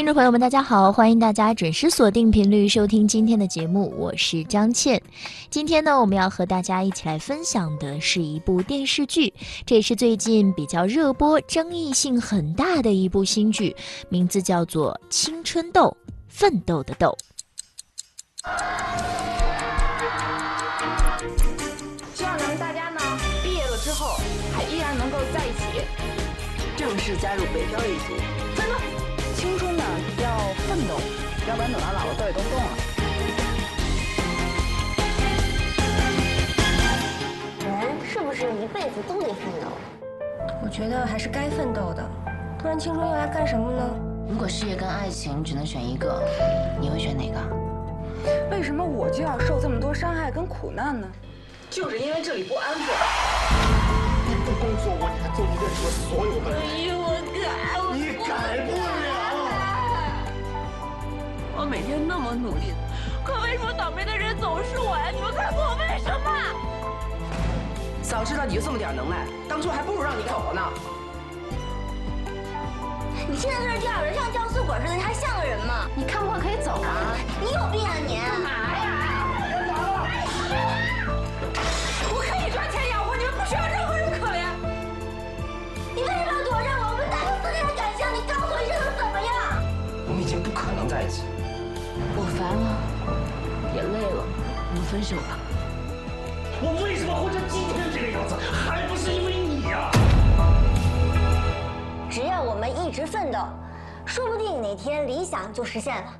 听众朋友们，大家好！欢迎大家准时锁定频率收听今天的节目，我是张倩。今天呢，我们要和大家一起来分享的是一部电视剧，这也是最近比较热播、争议性很大的一部新剧，名字叫做《青春痘》，奋斗的斗。希望咱们大家呢，毕业了之后还依然能够在一起，正式加入北漂一族。奋斗。要不然等到老了都也动不动了。人是不是一辈子都得奋斗？我觉得还是该奋斗的，不然青春用来干什么呢？如果事业跟爱情只能选一个，你会选哪个？为什么我就要受这么多伤害跟苦难呢？就是因为这里不安分。你不工作我，你还做你认识的所有的人。哎呦，我改，你改不了。我每天那么努力，可为什么倒霉的人总是我呀？你们告诉我为什么？早知道你就这么点能耐，当初还不如让你走了呢。你现在在这吊着像吊死鬼似的，你还像个人吗？你看不惯可以走啊！你有病啊你！干嘛呀？分手吧。我为什么活成今天这个样子，还不是因为你呀、只要我们一直奋斗，说不定哪天理想就实现了。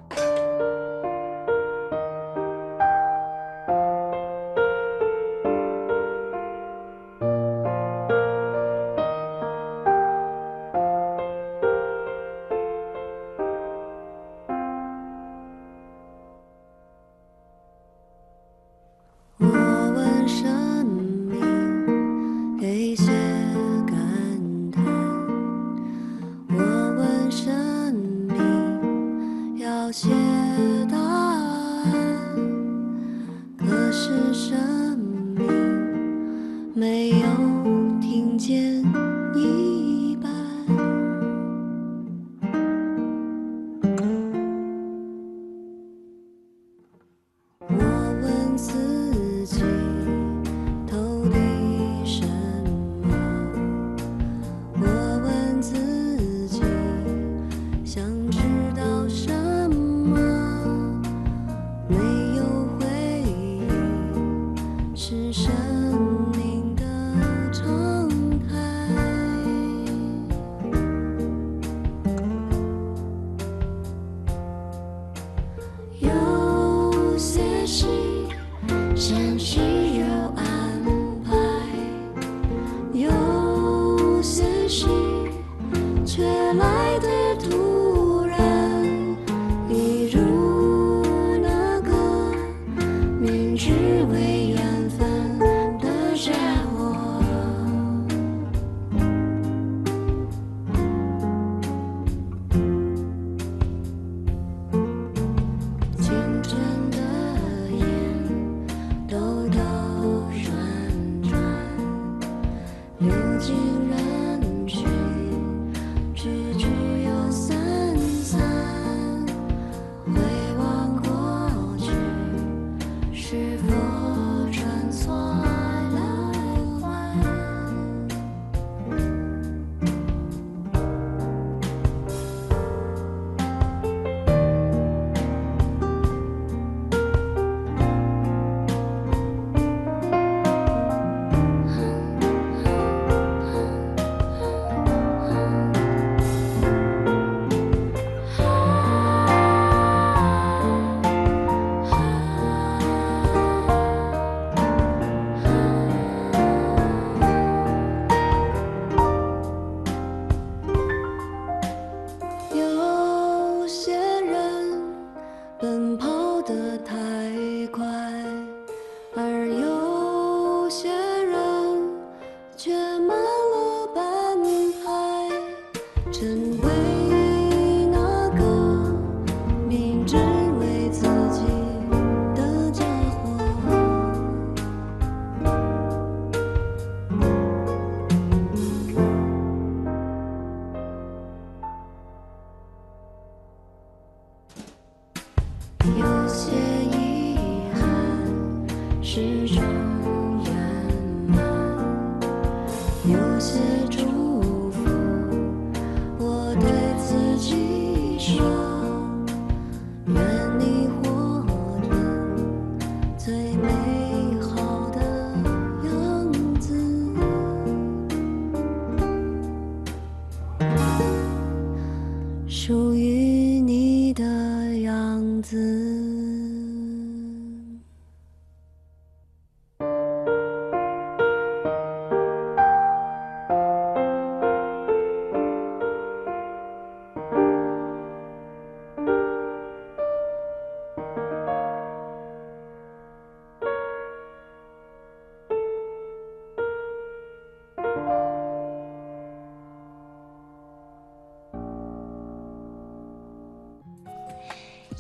应，是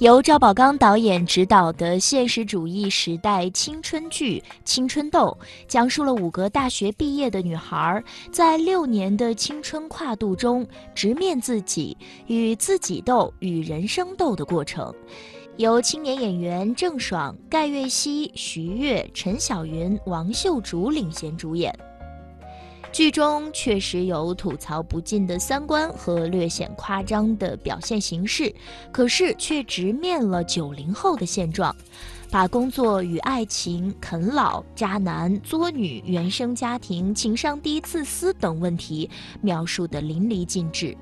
由赵宝刚导演执导的现实主义时代青春剧《青春痘》，讲述了五个大学毕业的女孩在六年的青春跨度中，直面自己与自己斗、与人生斗的过程。由青年演员郑爽、盖月熙、徐悦、陈小云、王秀竹领衔主演。剧中确实有吐槽不尽的三观和略显夸张的表现形式，可是却直面了九零后的现状，把工作与爱情、啃老、渣男、作女、原生家庭、情商低、自私等问题描述得淋漓尽致。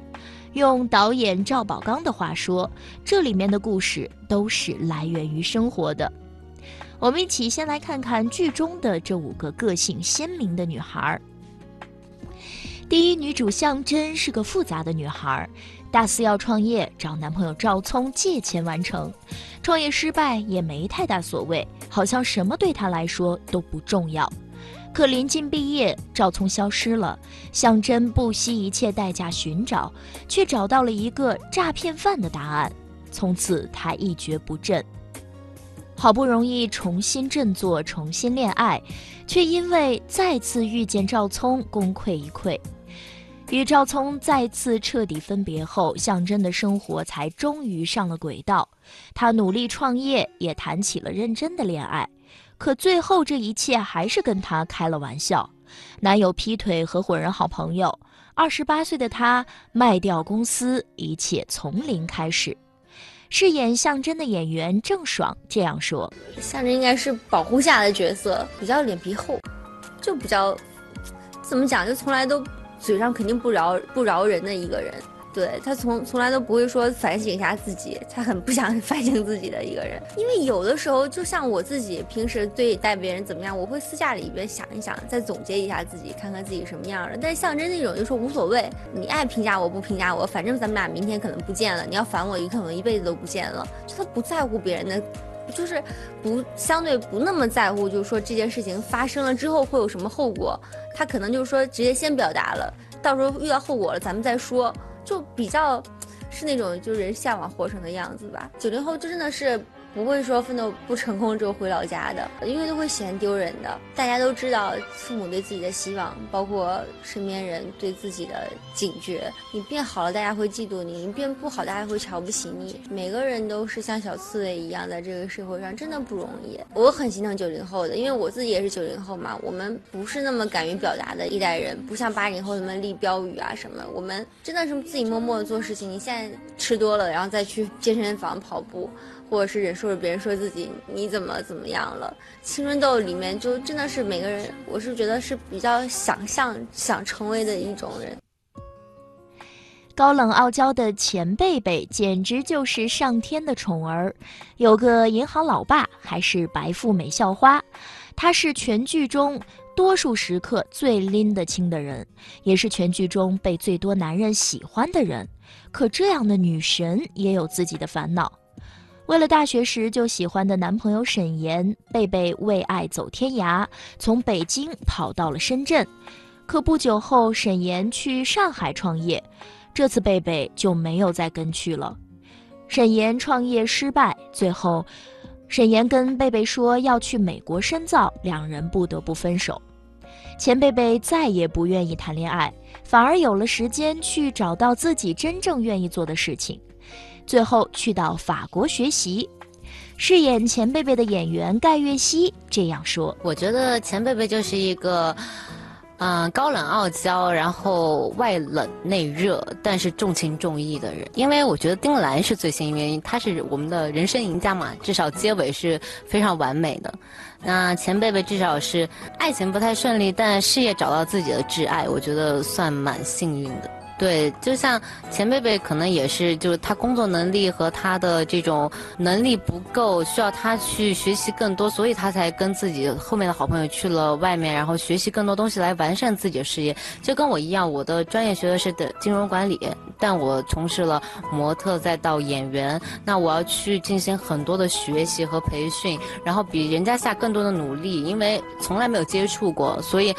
用导演赵宝刚的话说，这里面的故事都是来源于生活的。我们一起先来看看剧中的这五个个性鲜明的女孩儿。第一女主向真是个复杂的女孩，大四要创业，找男朋友赵聪借钱完成，创业失败也没太大所谓，好像什么对她来说都不重要。可临近毕业，赵聪消失了，向真不惜一切代价寻找，却找到了一个诈骗犯的答案，从此她一蹶不振。好不容易重新振作，重新恋爱，却因为再次遇见赵聪，功亏一篑。与赵聪再次彻底分别后，向真的生活才终于上了轨道。她努力创业，也谈起了认真的恋爱。可最后，这一切还是跟她开了玩笑。男友劈腿，合伙人好朋友。二十八岁的她卖掉公司，一切从零开始。饰演向真的演员郑爽这样说：“向真应该是保护下的角色，比较脸皮厚，就比较怎么讲，就从来都。”嘴上肯定不饶不饶人的一个人，对他从从来都不会说反省一下自己，他很不想 反省自己的一个人。因为有的时候，就像我自己平时对待别人怎么样，我会私下里边想一想，再总结一下自己，看看自己什么样的。但是像真那种就说无所谓，你爱评价我不评价我，反正咱们俩明天可能不见了，你要烦我，你可能一辈子都不见了。就他不在乎别人的，就是不相对不那么在乎，就是说这件事情发生了之后会有什么后果。他可能就是说直接先表达了，到时候遇到后果了咱们再说，就比较是那种就人向往活成的样子吧。九零后就真的是。不会说奋斗不成功之后回老家的，因为都会嫌丢人的。大家都知道父母对自己的希望，包括身边人对自己的警觉。你变好了，大家会嫉妒你；你变不好，大家会瞧不起你。每个人都是像小刺猬一样，在这个社会上真的不容易。我很心疼九零后的，因为我自己也是九零后嘛。我们不是那么敢于表达的一代人，不像八零后那么立标语啊什么。我们真的是自己默默的做事情。你现在吃多了，然后再去健身房跑步。或者是忍受着别人说自己你怎么怎么样了？青春痘里面就真的是每个人，我是觉得是比较想象想成为的一种人。高冷傲娇的钱贝贝简直就是上天的宠儿，有个银行老爸，还是白富美校花。她是全剧中多数时刻最拎得清的人，也是全剧中被最多男人喜欢的人。可这样的女神也有自己的烦恼。为了大学时就喜欢的男朋友沈岩，贝贝为爱走天涯，从北京跑到了深圳。可不久后，沈岩去上海创业，这次贝贝就没有再跟去了。沈岩创业失败，最后，沈岩跟贝贝说要去美国深造，两人不得不分手。钱贝贝再也不愿意谈恋爱，反而有了时间去找到自己真正愿意做的事情。最后去到法国学习，饰演钱贝贝的演员盖月熙这样说：“我觉得钱贝贝就是一个，嗯，高冷傲娇，然后外冷内热，但是重情重义的人。因为我觉得丁兰是最幸运，他是我们的人生赢家嘛，至少结尾是非常完美的。那钱贝贝至少是爱情不太顺利，但事业找到自己的挚爱，我觉得算蛮幸运的。”对，就像钱贝贝可能也是，就是他工作能力和他的这种能力不够，需要他去学习更多，所以他才跟自己后面的好朋友去了外面，然后学习更多东西来完善自己的事业。就跟我一样，我的专业学的是的金融管理，但我从事了模特再到演员，那我要去进行很多的学习和培训，然后比人家下更多的努力，因为从来没有接触过，所以。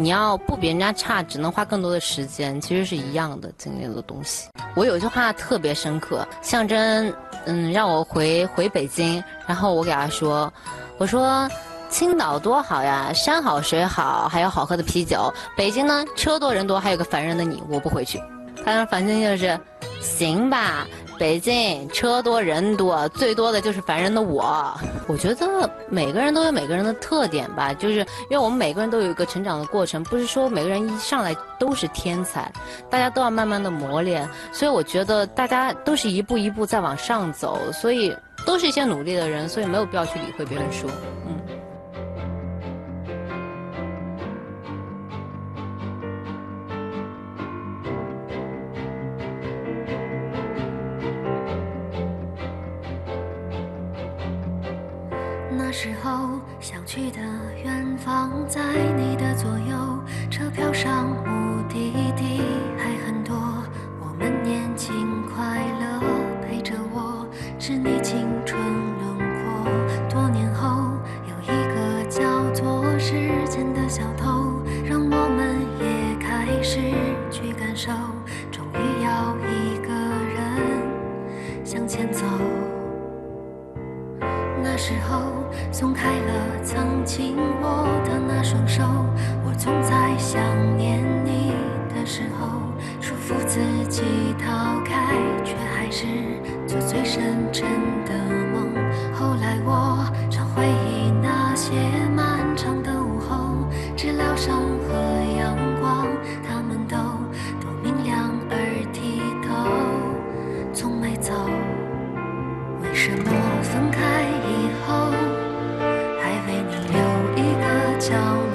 你要不比人家差，只能花更多的时间，其实是一样的经历的东西。我有一句话特别深刻，象征，嗯，让我回回北京，然后我给他说，我说，青岛多好呀，山好水好，还有好喝的啤酒。北京呢，车多人多，还有个烦人的你，我不回去。他的反正就是，行吧。北京车多人多，最多的就是烦人的我。我觉得每个人都有每个人的特点吧，就是因为我们每个人都有一个成长的过程，不是说每个人一上来都是天才，大家都要慢慢的磨练。所以我觉得大家都是一步一步在往上走，所以都是一些努力的人，所以没有必要去理会别人说，角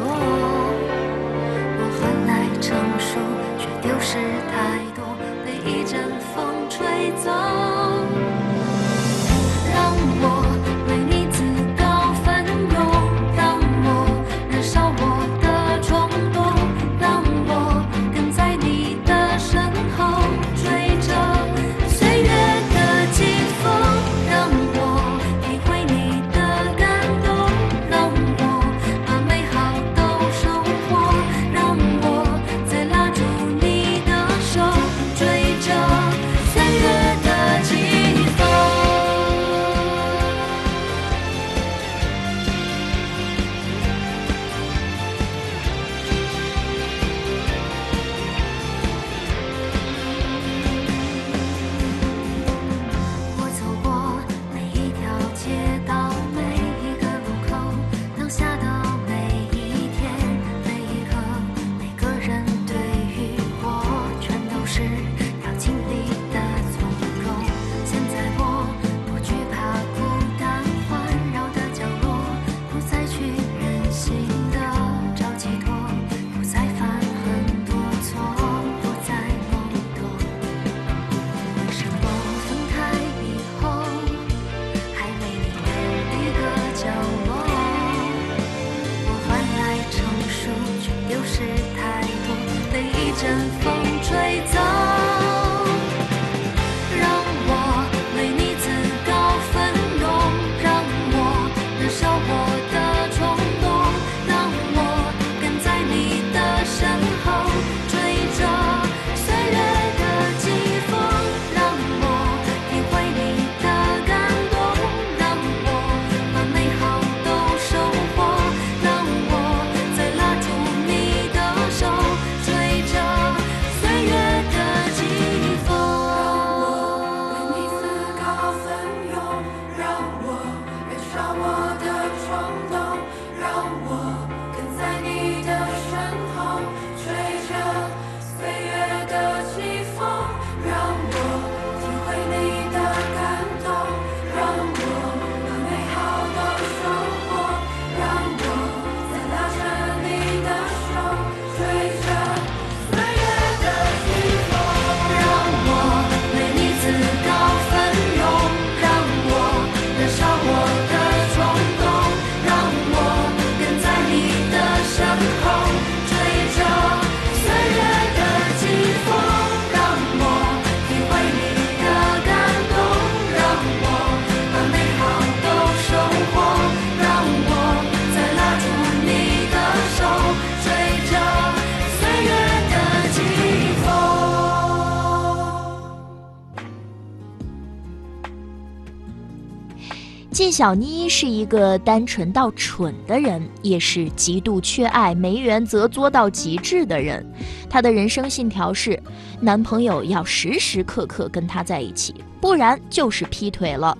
小妮是一个单纯到蠢的人，也是极度缺爱、没原则、作到极致的人。她的人生信条是：男朋友要时时刻刻跟她在一起，不然就是劈腿了。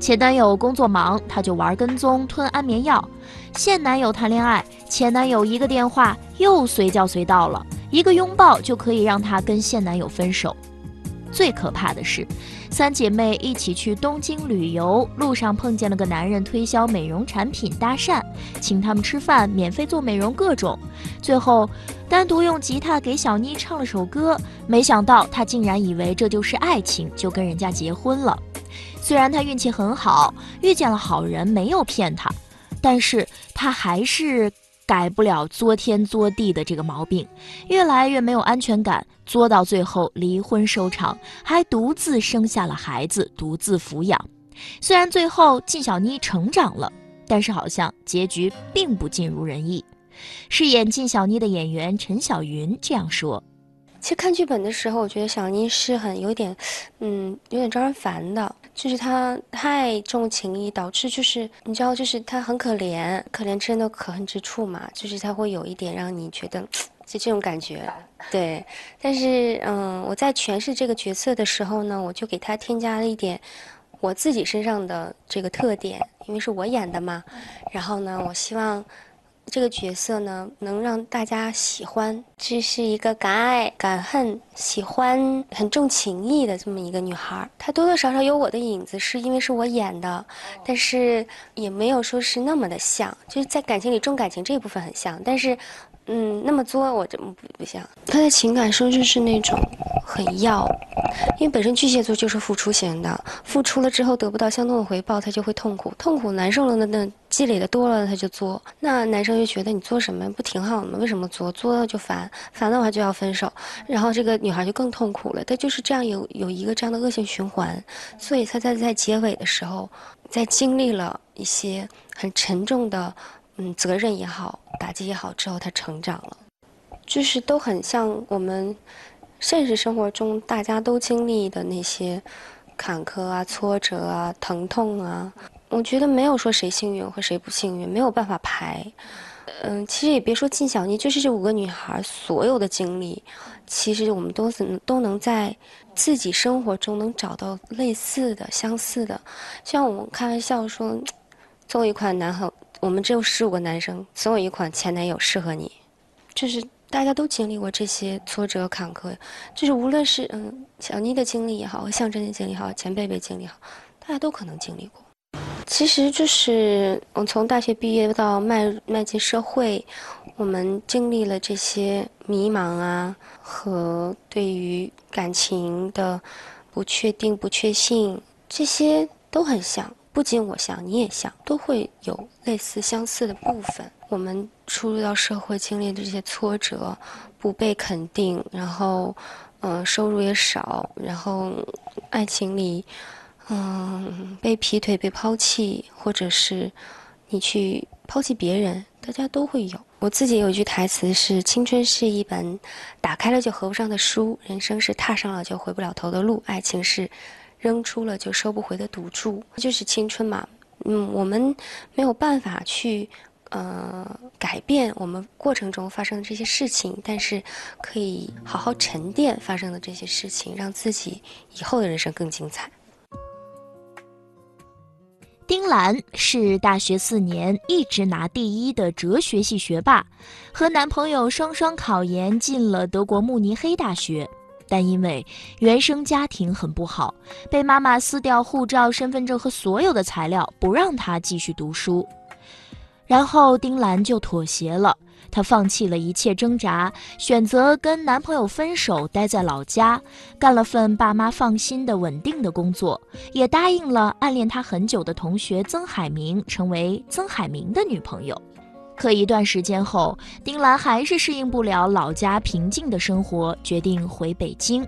前男友工作忙，她就玩跟踪、吞安眠药；现男友谈恋爱，前男友一个电话又随叫随到了，一个拥抱就可以让她跟现男友分手。最可怕的是，三姐妹一起去东京旅游，路上碰见了个男人推销美容产品搭讪，请他们吃饭，免费做美容各种。最后单独用吉他给小妮唱了首歌，没想到她竟然以为这就是爱情，就跟人家结婚了。虽然她运气很好，遇见了好人，没有骗她，但是她还是。改不了作天作地的这个毛病，越来越没有安全感，作到最后离婚收场，还独自生下了孩子，独自抚养。虽然最后靳小妮成长了，但是好像结局并不尽如人意。饰演靳小妮的演员陈小云这样说。其实看剧本的时候，我觉得小妮是很有点，嗯，有点招人烦的。就是他太重情义，导致就是你知道，就是他很可怜，可怜之人的可恨之处嘛。就是他会有一点让你觉得，就这种感觉。对，但是嗯，我在诠释这个角色的时候呢，我就给他添加了一点我自己身上的这个特点，因为是我演的嘛。然后呢，我希望。这个角色呢，能让大家喜欢，这是一个敢爱敢恨、喜欢很重情义的这么一个女孩。她多多少少有我的影子，是因为是我演的，但是也没有说是那么的像，就是在感情里重感情这一部分很像，但是。嗯，那么作我怎么不不像？他的情感生就是那种很要，因为本身巨蟹座就是付出型的，付出了之后得不到相同的回报，他就会痛苦，痛苦难受了，那那积累的多了他就作。那男生就觉得你作什么不挺好的吗？为什么作？作了就烦，烦的话就要分手，然后这个女孩就更痛苦了。他就是这样有有一个这样的恶性循环，所以他在在结尾的时候，在经历了一些很沉重的。嗯，责任也好，打击也好，之后他成长了，就是都很像我们现实生活中大家都经历的那些坎坷啊、挫折啊、疼痛啊。我觉得没有说谁幸运或谁不幸运，没有办法排。嗯，其实也别说靳小妮，就是这五个女孩所有的经历，其实我们都是都能在自己生活中能找到类似的、相似的。像我们开玩笑说，总有一款男很。我们只有十五个男生，总有一款前男友适合你。就是大家都经历过这些挫折坎坷，就是无论是嗯小妮的经历也好，和象征的经历也好，前辈辈经历好，大家都可能经历过。其实就是我从大学毕业到迈迈进社会，我们经历了这些迷茫啊，和对于感情的不确定、不确信，这些都很像。不仅我像，你也像，都会有类似相似的部分。我们出入到社会，经历的这些挫折，不被肯定，然后，嗯，收入也少，然后，爱情里，嗯，被劈腿、被抛弃，或者是你去抛弃别人，大家都会有。我自己有一句台词是：青春是一本打开了就合不上的书，人生是踏上了就回不了头的路，爱情是。扔出了就收不回的赌注，就是青春嘛。嗯，我们没有办法去呃改变我们过程中发生的这些事情，但是可以好好沉淀发生的这些事情，让自己以后的人生更精彩。丁兰是大学四年一直拿第一的哲学系学霸，和男朋友双双考研进了德国慕尼黑大学。但因为原生家庭很不好，被妈妈撕掉护照、身份证和所有的材料，不让她继续读书。然后丁兰就妥协了，她放弃了一切挣扎，选择跟男朋友分手，待在老家，干了份爸妈放心的稳定的工作，也答应了暗恋她很久的同学曾海明，成为曾海明的女朋友。可一段时间后，丁兰还是适应不了老家平静的生活，决定回北京。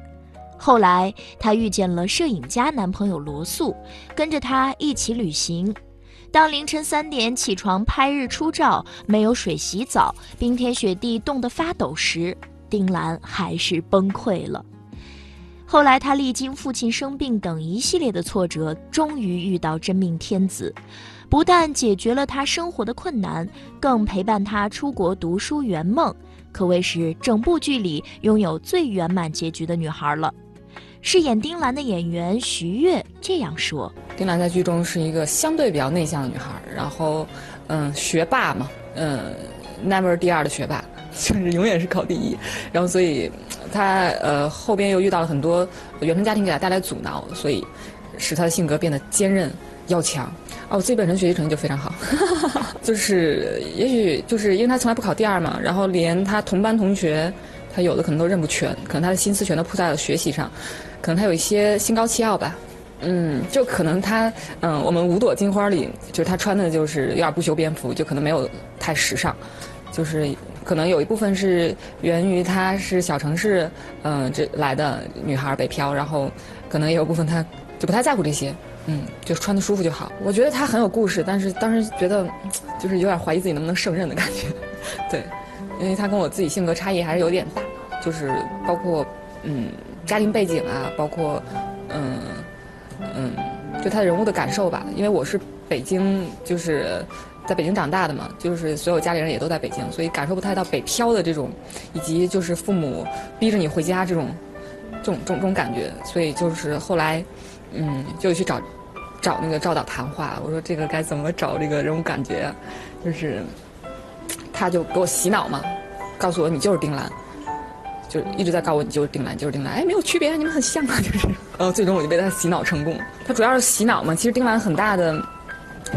后来，她遇见了摄影家男朋友罗素，跟着他一起旅行。当凌晨三点起床拍日出照，没有水洗澡，冰天雪地冻得发抖时，丁兰还是崩溃了。后来，她历经父亲生病等一系列的挫折，终于遇到真命天子，不但解决了他生活的困难，更陪伴他出国读书圆梦，可谓是整部剧里拥有最圆满结局的女孩了。饰演丁兰的演员徐悦这样说：“丁兰在剧中是一个相对比较内向的女孩，然后，嗯，学霸嘛，嗯，never 第二的学霸。”就是永远是考第一，然后所以，他呃后边又遇到了很多原生家庭给他带来阻挠，所以使他的性格变得坚韧要强。哦，我自己本身学习成绩就非常好，就是也许就是因为他从来不考第二嘛，然后连他同班同学，他有的可能都认不全，可能他的心思全都扑在了学习上，可能他有一些心高气傲吧，嗯，就可能他嗯我们五朵金花里，就是他穿的就是有点不修边幅，就可能没有太时尚，就是。可能有一部分是源于他是小城市，嗯，这来的女孩北漂，然后可能也有部分他就不太在乎这些，嗯，就穿的舒服就好。我觉得他很有故事，但是当时觉得 就是有点怀疑自己能不能胜任的感觉，对，因为他跟我自己性格差异还是有点大，就是包括嗯家庭背景啊，包括嗯嗯，就她人物的感受吧，因为我是北京就是。在北京长大的嘛，就是所有家里人也都在北京，所以感受不太到北漂的这种，以及就是父母逼着你回家这种，这种这种这种感觉。所以就是后来，嗯，就去找找那个赵导谈话，我说这个该怎么找这个人物感觉啊？就是他就给我洗脑嘛，告诉我你就是丁兰，就一直在告诉我你就是丁兰，就是丁兰。哎，没有区别，你们很像啊，就是。然 后最终我就被他洗脑成功。他主要是洗脑嘛，其实丁兰很大的。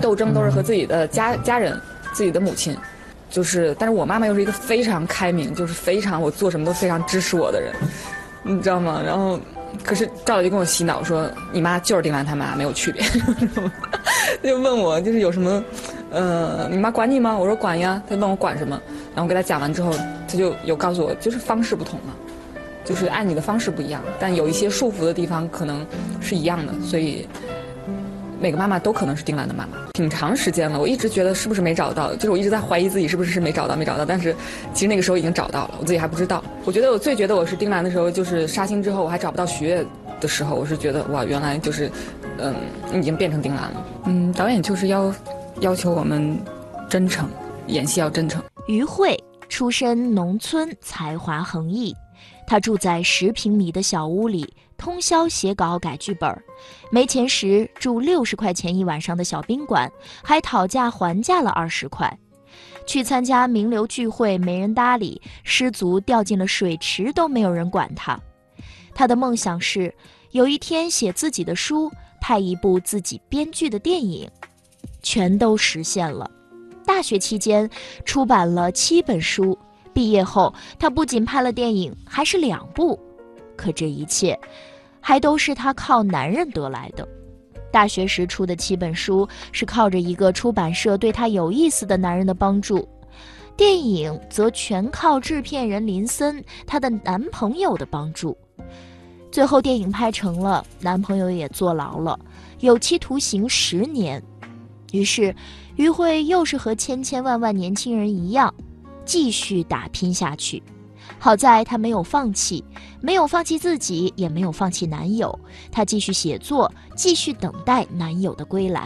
斗争都是和自己的家家人、自己的母亲，就是，但是我妈妈又是一个非常开明，就是非常我做什么都非常支持我的人，你知道吗？然后，可是赵导就跟我洗脑说，你妈就是丁兰他妈，没有区别，就问我就是有什么，呃，你妈管你吗？我说管呀。他问我管什么，然后我给他讲完之后，他就有告诉我，就是方式不同嘛，就是爱你的方式不一样，但有一些束缚的地方可能是一样的，所以。每个妈妈都可能是丁兰的妈妈，挺长时间了。我一直觉得是不是没找到，就是我一直在怀疑自己是不是是没找到，没找到。但是其实那个时候已经找到了，我自己还不知道。我觉得我最觉得我是丁兰的时候，就是杀青之后我还找不到徐悦的时候，我是觉得哇，原来就是，嗯，已经变成丁兰了。嗯，导演就是要要求我们真诚，演戏要真诚。于慧出身农村，才华横溢，她住在十平米的小屋里。通宵写稿改剧本，没钱时住六十块钱一晚上的小宾馆，还讨价还价了二十块。去参加名流聚会没人搭理，失足掉进了水池都没有人管他。他的梦想是有一天写自己的书，拍一部自己编剧的电影，全都实现了。大学期间出版了七本书，毕业后他不仅拍了电影，还是两部。可这一切。还都是他靠男人得来的。大学时出的七本书是靠着一个出版社对他有意思的男人的帮助，电影则全靠制片人林森她的男朋友的帮助。最后电影拍成了，男朋友也坐牢了，有期徒刑十年。于是，于慧又是和千千万万年轻人一样，继续打拼下去。好在她没有放弃，没有放弃自己，也没有放弃男友。她继续写作，继续等待男友的归来。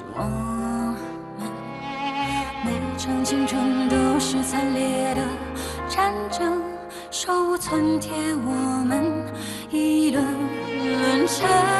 是我。每场青春都是惨烈的战争，手无寸铁，我们一轮轮沉。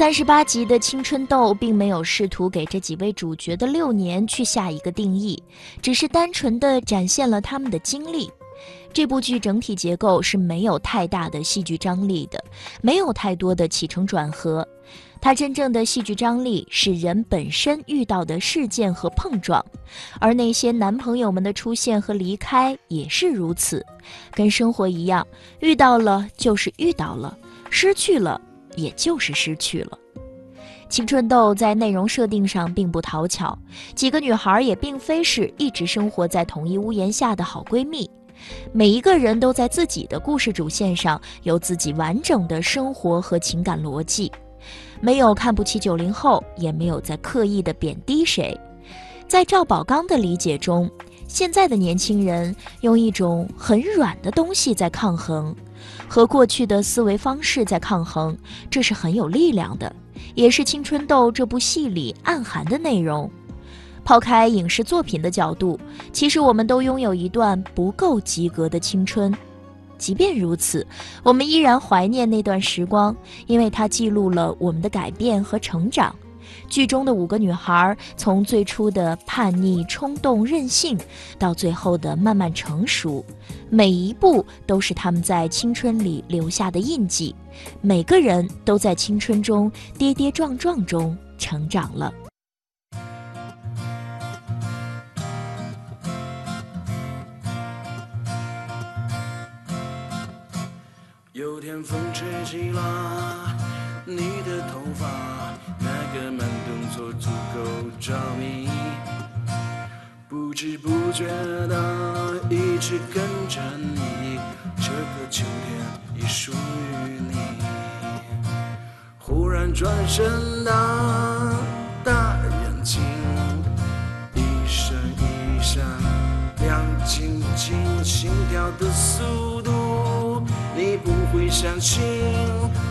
三十八集的《青春痘》并没有试图给这几位主角的六年去下一个定义，只是单纯的展现了他们的经历。这部剧整体结构是没有太大的戏剧张力的，没有太多的起承转合。它真正的戏剧张力是人本身遇到的事件和碰撞，而那些男朋友们的出现和离开也是如此。跟生活一样，遇到了就是遇到了，失去了。也就是失去了。青春痘在内容设定上并不讨巧，几个女孩也并非是一直生活在同一屋檐下的好闺蜜，每一个人都在自己的故事主线上有自己完整的生活和情感逻辑，没有看不起九零后，也没有在刻意的贬低谁。在赵宝刚的理解中，现在的年轻人用一种很软的东西在抗衡。和过去的思维方式在抗衡，这是很有力量的，也是《青春痘》这部戏里暗含的内容。抛开影视作品的角度，其实我们都拥有一段不够及格的青春。即便如此，我们依然怀念那段时光，因为它记录了我们的改变和成长。剧中的五个女孩，从最初的叛逆、冲动、任性，到最后的慢慢成熟，每一步都是她们在青春里留下的印记。每个人都在青春中跌跌撞撞中成长了。有天风吹起了你的头发，着迷，不知不觉的一直跟着你，这个秋天已属于你。忽然转身的大眼睛，一闪一闪亮晶晶，心跳的速度。你不会相信，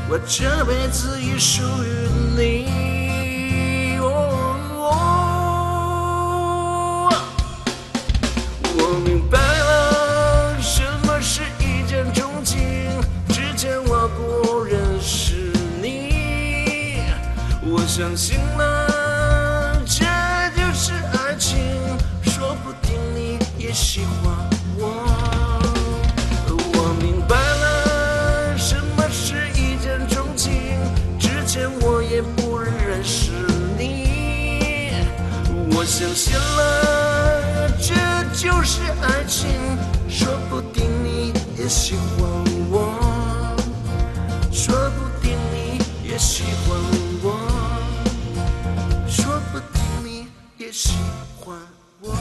我这辈子已属于你。相信了，喜欢我。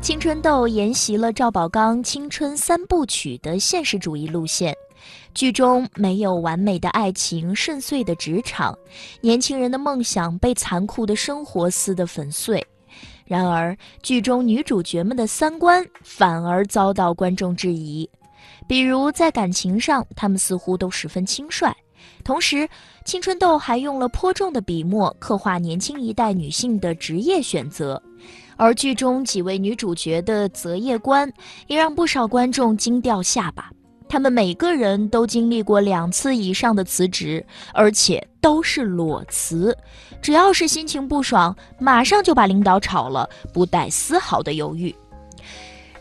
青春痘沿袭了赵宝刚青春三部曲的现实主义路线，剧中没有完美的爱情、顺遂的职场，年轻人的梦想被残酷的生活撕得粉碎。然而，剧中女主角们的三观反而遭到观众质疑，比如在感情上，她们似乎都十分轻率。同时，青春痘还用了颇重的笔墨刻画年轻一代女性的职业选择。而剧中几位女主角的择业观，也让不少观众惊掉下巴。她们每个人都经历过两次以上的辞职，而且都是裸辞。只要是心情不爽，马上就把领导炒了，不带丝毫的犹豫。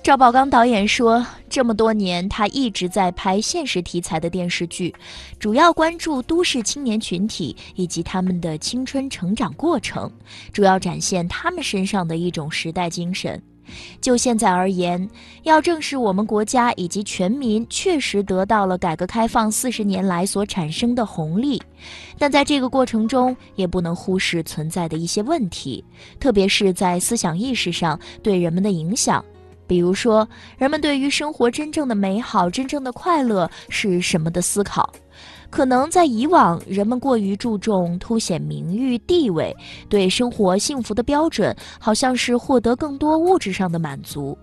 赵宝刚导演说，这么多年他一直在拍现实题材的电视剧，主要关注都市青年群体以及他们的青春成长过程，主要展现他们身上的一种时代精神。就现在而言，要正视我们国家以及全民确实得到了改革开放四十年来所产生的红利，但在这个过程中，也不能忽视存在的一些问题，特别是在思想意识上对人们的影响。比如说，人们对于生活真正的美好、真正的快乐是什么的思考，可能在以往人们过于注重凸显名誉地位，对生活幸福的标准好像是获得更多物质上的满足。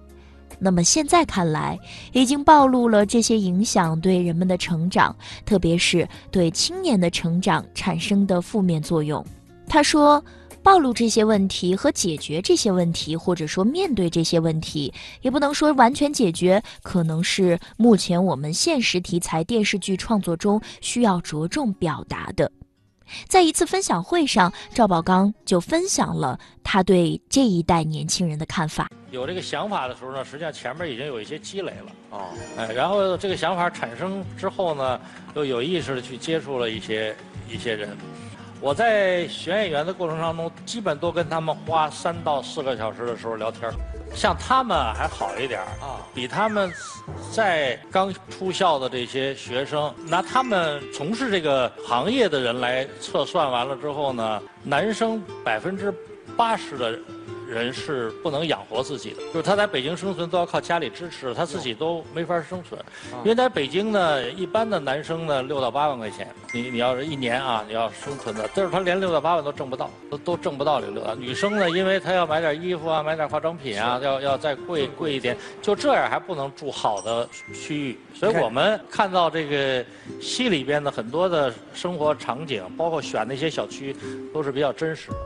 那么现在看来，已经暴露了这些影响对人们的成长，特别是对青年的成长产生的负面作用。他说。暴露这些问题和解决这些问题，或者说面对这些问题，也不能说完全解决，可能是目前我们现实题材电视剧创作中需要着重表达的。在一次分享会上，赵宝刚就分享了他对这一代年轻人的看法。有这个想法的时候呢，实际上前面已经有一些积累了哦，哎，然后这个想法产生之后呢，又有意识的去接触了一些一些人。我在选演员的过程当中，基本都跟他们花三到四个小时的时候聊天像他们还好一点啊，比他们在刚出校的这些学生，拿他们从事这个行业的人来测算完了之后呢，男生百分之八十的。人是不能养活自己的，就是他在北京生存都要靠家里支持，他自己都没法生存。因为在北京呢，一般的男生呢六到八万块钱，你你要是一年啊，你要生存的，但是他连六到八万都挣不到，都都挣不到这六。女生呢，因为她要买点衣服啊，买点化妆品啊，要要再贵贵一点，就这样还不能住好的区域。所以我们看到这个戏里边的很多的生活场景，包括选那些小区，都是比较真实的。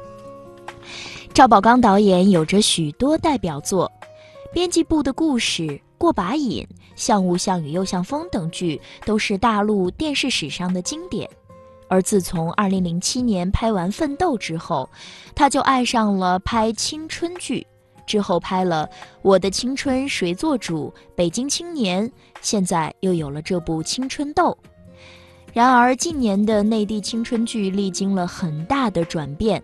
赵宝刚导演有着许多代表作，《编辑部的故事》《过把瘾》《像雾像雨又像风》等剧都是大陆电视史上的经典。而自从2007年拍完《奋斗》之后，他就爱上了拍青春剧，之后拍了《我的青春谁做主》《北京青年》，现在又有了这部《青春痘》。然而，近年的内地青春剧历经了很大的转变。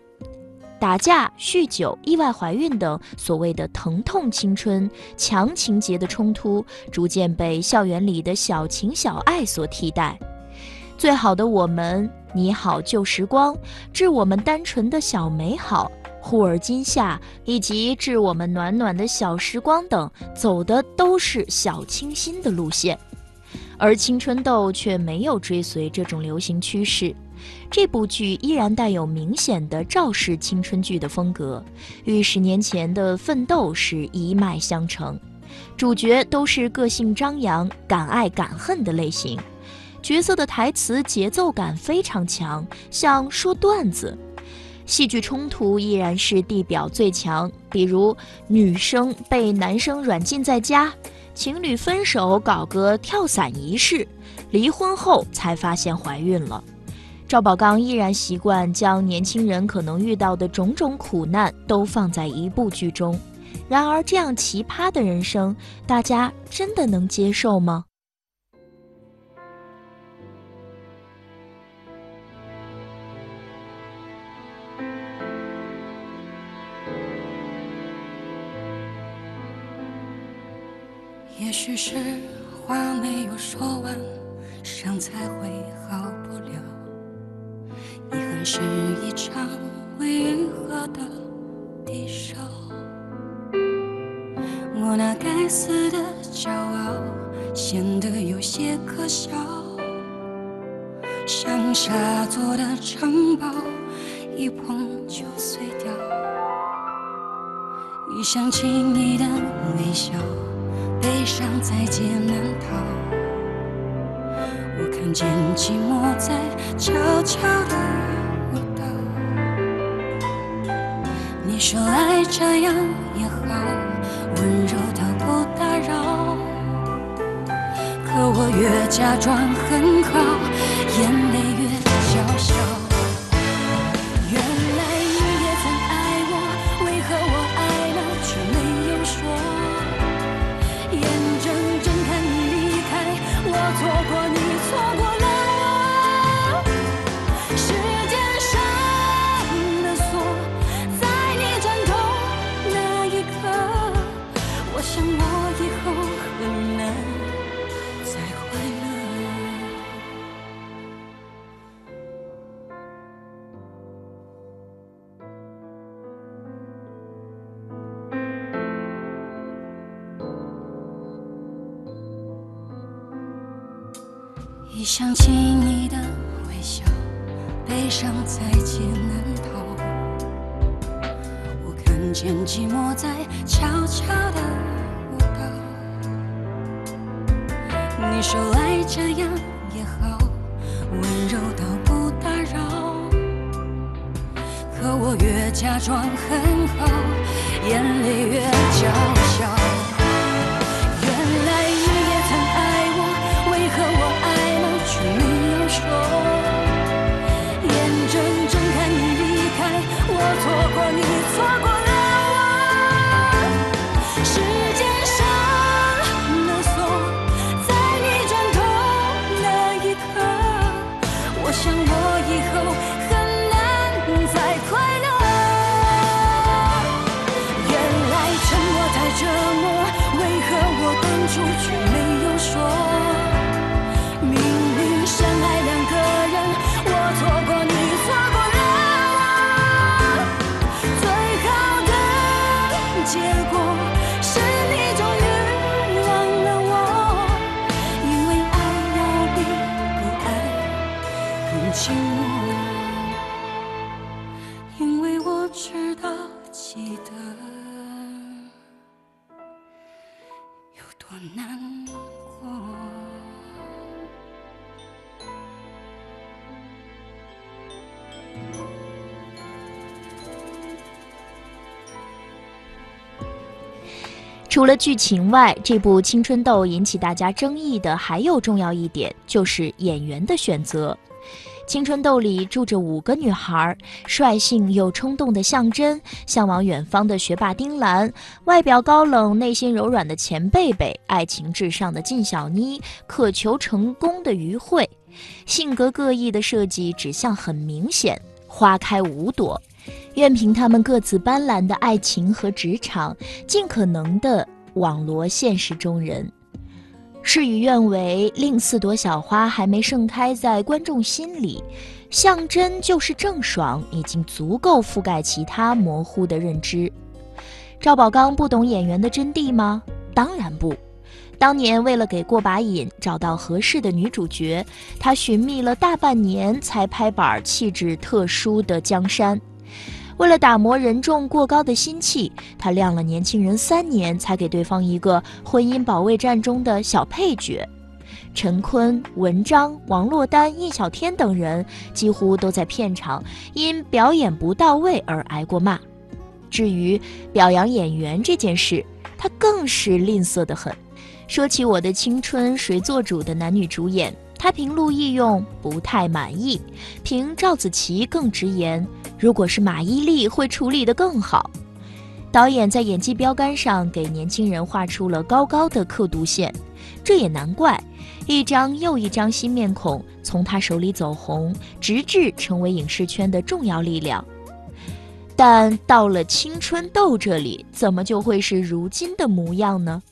打架、酗酒、意外怀孕等所谓的疼痛青春、强情节的冲突，逐渐被校园里的小情小爱所替代。最好的我们、你好旧时光、致我们单纯的小美好、忽而今夏以及致我们暖暖的小时光等，走的都是小清新的路线，而青春痘却没有追随这种流行趋势。这部剧依然带有明显的赵氏青春剧的风格，与十年前的《奋斗》是一脉相承。主角都是个性张扬、敢爱敢恨的类型，角色的台词节奏感非常强，像说段子。戏剧冲突依然是地表最强，比如女生被男生软禁在家，情侣分手搞个跳伞仪式，离婚后才发现怀孕了。赵宝刚依然习惯将年轻人可能遇到的种种苦难都放在一部剧中，然而这样奇葩的人生，大家真的能接受吗？也许是话没有说完，伤才会。是一场未愈合的低烧我那该死的骄傲显得有些可笑像下座的城堡一碰就碎掉一想起你的微笑悲伤在劫难逃我看见寂寞在悄悄的说爱这样也好，温柔到不打扰。可我越假装很好，掩想起你的微笑，悲伤在劫难逃。我看见寂寞在悄悄的舞蹈。你说爱这样也好，温柔到不打扰。可我越假装很好，眼泪越叫嚣。除了剧情外，这部《青春痘》引起大家争议的还有重要一点，就是演员的选择。《青春痘》里住着五个女孩：率性又冲动的向真，向往远方的学霸丁兰，外表高冷、内心柔软的钱贝贝，爱情至上的靳小妮，渴求成功的于慧。性格各异的设计指向很明显，花开五朵。愿凭他们各自斑斓的爱情和职场，尽可能的网罗现实中人。事与愿违，另四朵小花还没盛开在观众心里，向真就是郑爽，已经足够覆盖其他模糊的认知。赵宝刚不懂演员的真谛吗？当然不。当年为了给过把瘾，找到合适的女主角，他寻觅了大半年才拍板气质特殊的江山。为了打磨人众过高的心气，他晾了年轻人三年，才给对方一个婚姻保卫战中的小配角。陈坤、文章、王珞丹、印小天等人几乎都在片场因表演不到位而挨过骂。至于表扬演员这件事，他更是吝啬得很。说起我的青春谁做主的男女主演，他评陆毅用不太满意，凭赵子琪更直言。如果是马伊琍，会处理得更好。导演在演技标杆上给年轻人画出了高高的刻度线，这也难怪，一张又一张新面孔从他手里走红，直至成为影视圈的重要力量。但到了青春痘这里，怎么就会是如今的模样呢？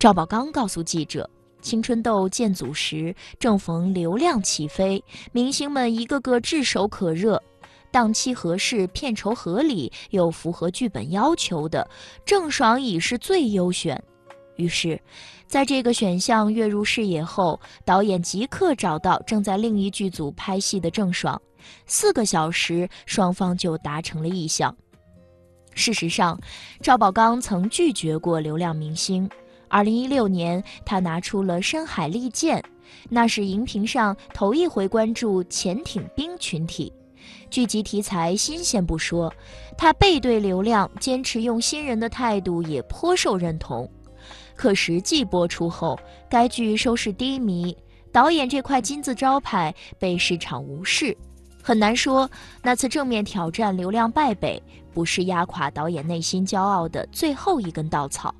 赵宝刚告诉记者。青春痘建组时正逢流量起飞，明星们一个个炙手可热，档期合适、片酬合理又符合剧本要求的郑爽已是最优选。于是，在这个选项跃入视野后，导演即刻找到正在另一剧组拍戏的郑爽，四个小时，双方就达成了意向。事实上，赵宝刚曾拒绝过流量明星。二零一六年，他拿出了《深海利剑》，那是荧屏上头一回关注潜艇兵群体。剧集题材新鲜不说，他背对流量，坚持用新人的态度也颇受认同。可实际播出后，该剧收视低迷，导演这块金字招牌被市场无视。很难说那次正面挑战流量败北，不是压垮导演内心骄傲的最后一根稻草。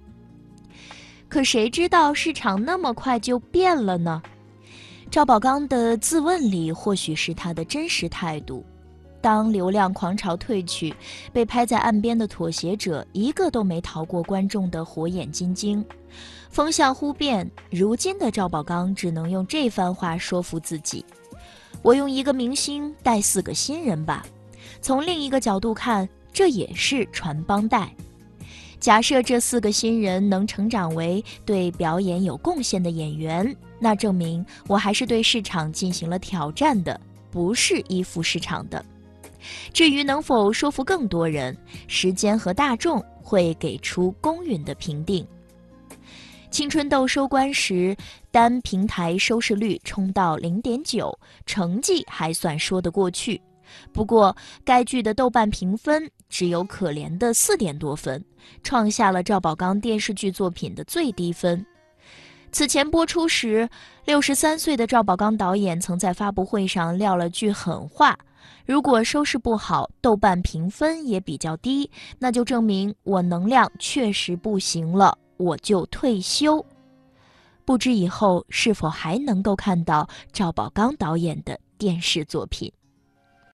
可谁知道市场那么快就变了呢？赵宝刚的自问里，或许是他的真实态度。当流量狂潮退去，被拍在岸边的妥协者一个都没逃过观众的火眼金睛。风向忽变，如今的赵宝刚只能用这番话说服自己：我用一个明星带四个新人吧。从另一个角度看，这也是传帮带。假设这四个新人能成长为对表演有贡献的演员，那证明我还是对市场进行了挑战的，不是依附市场的。至于能否说服更多人，时间和大众会给出公允的评定。青春痘收官时，单平台收视率冲到零点九，成绩还算说得过去。不过，该剧的豆瓣评分只有可怜的四点多分，创下了赵宝刚电视剧作品的最低分。此前播出时，六十三岁的赵宝刚导演曾在发布会上撂了句狠话：“如果收视不好，豆瓣评分也比较低，那就证明我能量确实不行了，我就退休。”不知以后是否还能够看到赵宝刚导演的电视作品。